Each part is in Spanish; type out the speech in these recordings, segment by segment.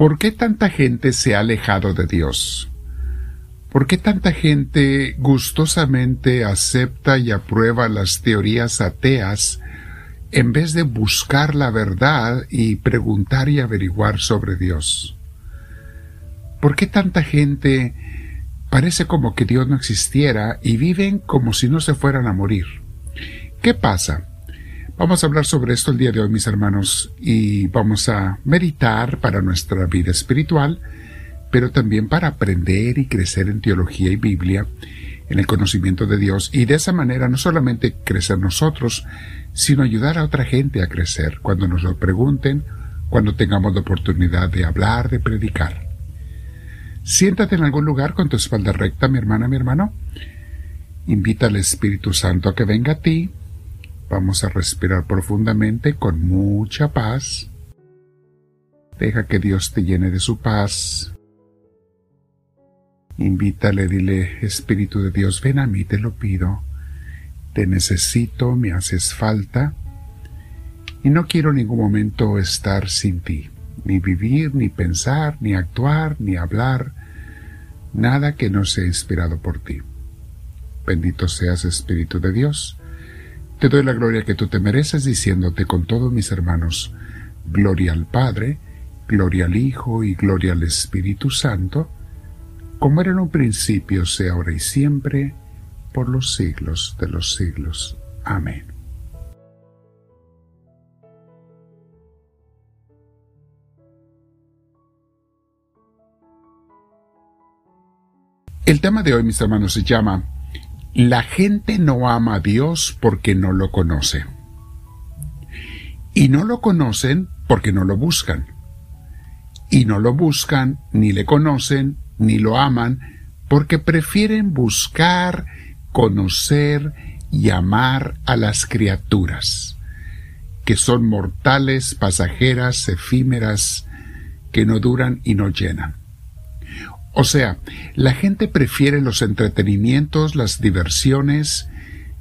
¿Por qué tanta gente se ha alejado de Dios? ¿Por qué tanta gente gustosamente acepta y aprueba las teorías ateas en vez de buscar la verdad y preguntar y averiguar sobre Dios? ¿Por qué tanta gente parece como que Dios no existiera y viven como si no se fueran a morir? ¿Qué pasa? Vamos a hablar sobre esto el día de hoy, mis hermanos, y vamos a meditar para nuestra vida espiritual, pero también para aprender y crecer en teología y Biblia, en el conocimiento de Dios, y de esa manera no solamente crecer nosotros, sino ayudar a otra gente a crecer cuando nos lo pregunten, cuando tengamos la oportunidad de hablar, de predicar. Siéntate en algún lugar con tu espalda recta, mi hermana, mi hermano. Invita al Espíritu Santo a que venga a ti Vamos a respirar profundamente con mucha paz. Deja que Dios te llene de su paz. Invítale, dile, Espíritu de Dios, ven a mí, te lo pido. Te necesito, me haces falta. Y no quiero en ningún momento estar sin ti, ni vivir, ni pensar, ni actuar, ni hablar, nada que no sea inspirado por ti. Bendito seas, Espíritu de Dios te doy la gloria que tú te mereces diciéndote con todos mis hermanos, gloria al Padre, gloria al Hijo y gloria al Espíritu Santo, como era en un principio, sea ahora y siempre, por los siglos de los siglos. Amén. El tema de hoy, mis hermanos, se llama la gente no ama a Dios porque no lo conoce. Y no lo conocen porque no lo buscan. Y no lo buscan, ni le conocen, ni lo aman, porque prefieren buscar, conocer y amar a las criaturas, que son mortales, pasajeras, efímeras, que no duran y no llenan. O sea, la gente prefiere los entretenimientos, las diversiones,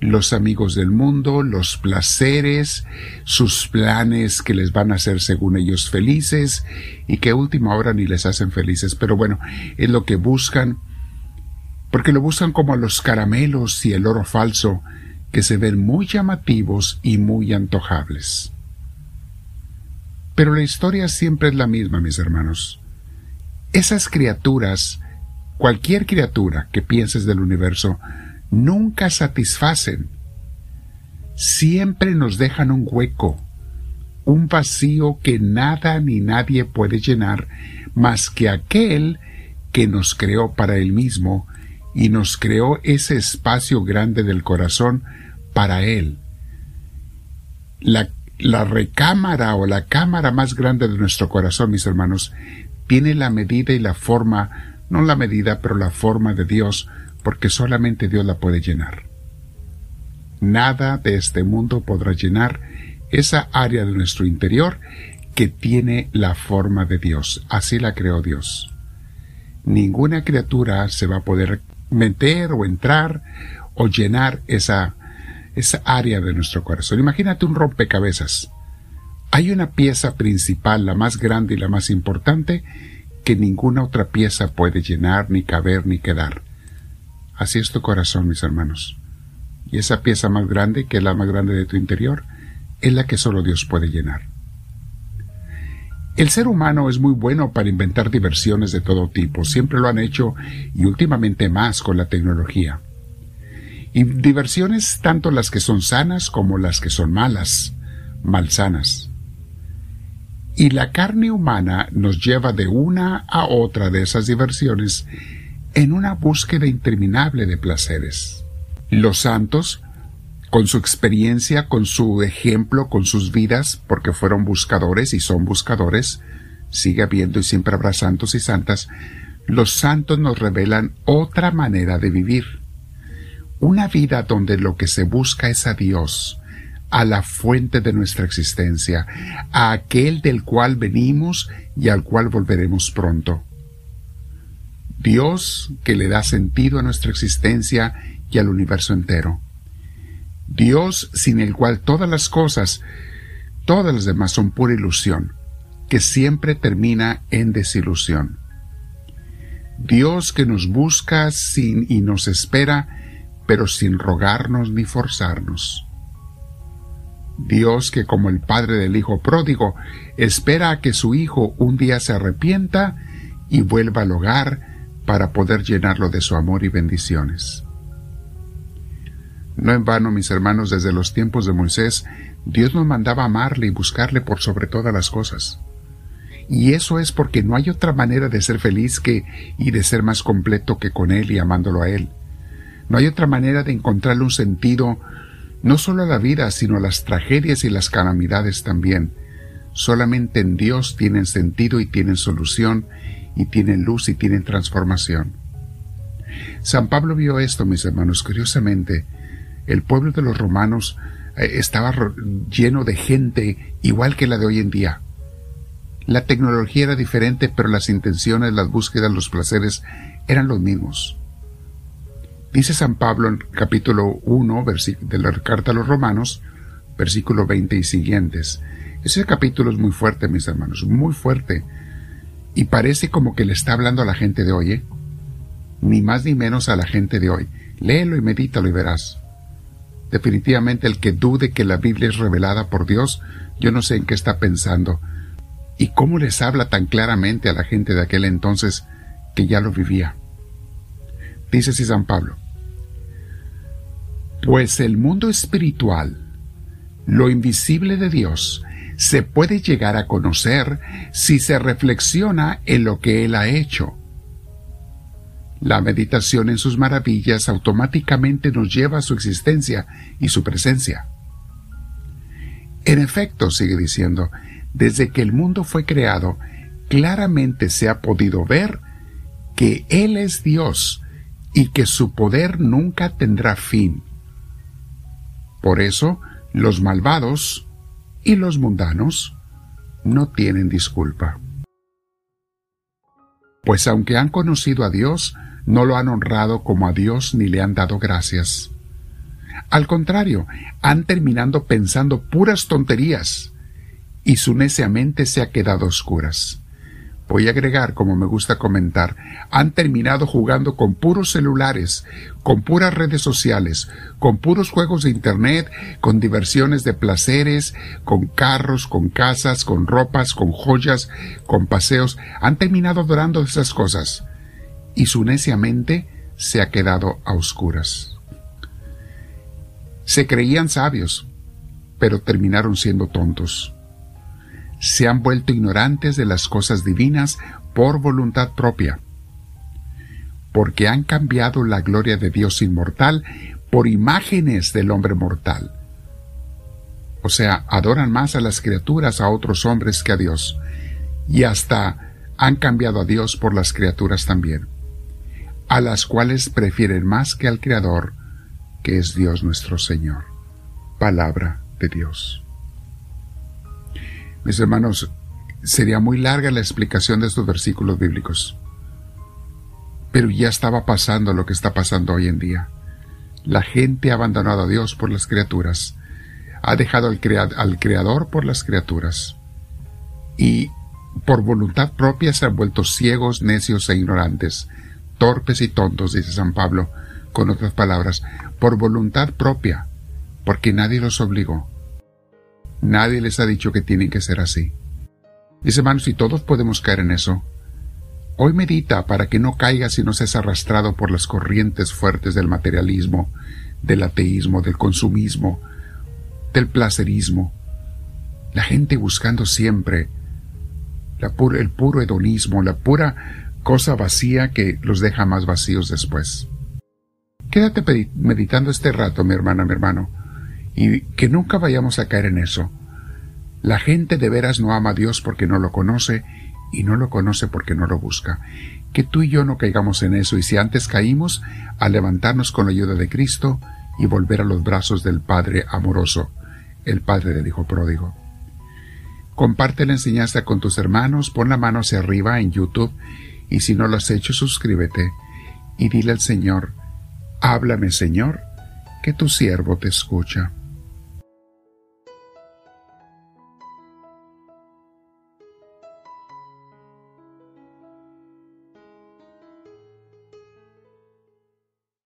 los amigos del mundo, los placeres, sus planes que les van a hacer según ellos felices y que a última hora ni les hacen felices. Pero bueno, es lo que buscan, porque lo buscan como los caramelos y el oro falso, que se ven muy llamativos y muy antojables. Pero la historia siempre es la misma, mis hermanos. Esas criaturas, cualquier criatura que pienses del universo, nunca satisfacen. Siempre nos dejan un hueco, un vacío que nada ni nadie puede llenar más que aquel que nos creó para él mismo y nos creó ese espacio grande del corazón para él. La, recámara o la cámara más grande de nuestro corazón, mis hermanos, tiene la medida y la forma, no la medida, pero la forma de Dios, porque solamente Dios la puede llenar. Nada de este mundo podrá llenar esa área de nuestro interior que tiene la forma de Dios. Así la creó Dios. Ninguna criatura se va a poder meter o entrar o llenar esa, esa área de nuestro corazón. Imagínate un rompecabezas. Hay una pieza principal, la más grande y la más importante, que ninguna otra pieza puede llenar, ni caber, ni quedar. Así es tu corazón, mis hermanos. Y esa pieza más grande, que es la más grande de tu interior, es la que solo Dios puede llenar. El ser humano es muy bueno para inventar diversiones de todo tipo, siempre lo han hecho y últimamente más con la tecnología. Y diversiones tanto las que son sanas como las que son malas, malsanas. Y la carne humana nos lleva de una a otra de esas diversiones en una búsqueda interminable de placeres. Los santos, con su experiencia, con su ejemplo, con sus vidas, porque fueron buscadores y son buscadores, sigue habiendo y siempre habrá santos y santas, los santos nos revelan otra manera de vivir. Una vida donde lo que se busca es a Dios, a la fuente de nuestra existencia, a aquel del cual venimos y al cual volveremos pronto. Dios que le da sentido a nuestra existencia y al universo entero. Dios sin el cual todas las cosas, todas las demás son pura ilusión. que siempre termina en desilusión. Dios que nos busca sin y nos espera, pero sin rogarnos ni forzarnos. Dios que como el Padre del Hijo pródigo espera a que su Hijo un día se arrepienta y vuelva al hogar para poder llenarlo de su amor y bendiciones. No en vano, mis hermanos, desde los tiempos de Moisés, Dios nos mandaba amarle y buscarle por sobre todas las cosas. Y eso es porque no hay otra manera de ser feliz que y de ser más completo que con Él y amándolo a Él. No hay otra manera de encontrarle un sentido no solo a la vida, sino a las tragedias y las calamidades también. Solamente en Dios tienen sentido y tienen solución, y tienen luz y tienen transformación. San Pablo vio esto, mis hermanos, curiosamente. El pueblo de los romanos eh, estaba lleno de gente igual que la de hoy en día. La tecnología era diferente, pero las intenciones, las búsquedas, los placeres eran los mismos. Dice San Pablo en capítulo 1 de la carta a los romanos, versículo 20 y siguientes. Ese capítulo es muy fuerte, mis hermanos, muy fuerte. Y parece como que le está hablando a la gente de hoy, ¿eh? Ni más ni menos a la gente de hoy. Léelo y medítalo y verás. Definitivamente el que dude que la Biblia es revelada por Dios, yo no sé en qué está pensando. ¿Y cómo les habla tan claramente a la gente de aquel entonces que ya lo vivía? Dice así San Pablo. Pues el mundo espiritual, lo invisible de Dios, se puede llegar a conocer si se reflexiona en lo que Él ha hecho. La meditación en sus maravillas automáticamente nos lleva a su existencia y su presencia. En efecto, sigue diciendo, desde que el mundo fue creado, claramente se ha podido ver que Él es Dios y que su poder nunca tendrá fin. Por eso, los malvados y los mundanos no tienen disculpa. Pues aunque han conocido a Dios, no lo han honrado como a Dios ni le han dado gracias. Al contrario, han terminado pensando puras tonterías y su necia mente se ha quedado oscuras voy a agregar, como me gusta comentar, han terminado jugando con puros celulares, con puras redes sociales, con puros juegos de Internet, con diversiones de placeres, con carros, con casas, con ropas, con joyas, con paseos, han terminado adorando esas cosas. Y su necia mente se ha quedado a oscuras. Se creían sabios, pero terminaron siendo tontos se han vuelto ignorantes de las cosas divinas por voluntad propia, porque han cambiado la gloria de Dios inmortal por imágenes del hombre mortal. O sea, adoran más a las criaturas, a otros hombres que a Dios, y hasta han cambiado a Dios por las criaturas también, a las cuales prefieren más que al Creador, que es Dios nuestro Señor. Palabra de Dios. Mis hermanos, sería muy larga la explicación de estos versículos bíblicos. Pero ya estaba pasando lo que está pasando hoy en día. La gente ha abandonado a Dios por las criaturas, ha dejado al, Creador por las criaturas, y por voluntad propia se han vuelto ciegos, necios e ignorantes, torpes y tontos, dice San Pablo, con otras palabras, por voluntad propia, porque nadie los obligó. Nadie les ha dicho que tienen que ser así. Dice hermanos, y todos podemos caer en eso. Hoy medita para que no caigas y no seas arrastrado por las corrientes fuertes del materialismo, del ateísmo, del consumismo, del placerismo. La gente buscando siempre el puro hedonismo, la pura cosa vacía que los deja más vacíos después. Quédate meditando este rato, mi hermana, mi hermano y que nunca vayamos a caer en eso. La gente de veras no ama a Dios porque no lo conoce y no lo conoce porque no lo busca. Que tú y yo no caigamos en eso y si antes caímos, a levantarnos con la ayuda de Cristo y volver a los brazos del Padre amoroso, el Padre del Hijo pródigo. Comparte la enseñanza con tus hermanos, pon la mano hacia arriba en YouTube y si no lo has hecho, suscríbete y dile al Señor, háblame Señor, que tu siervo te escucha.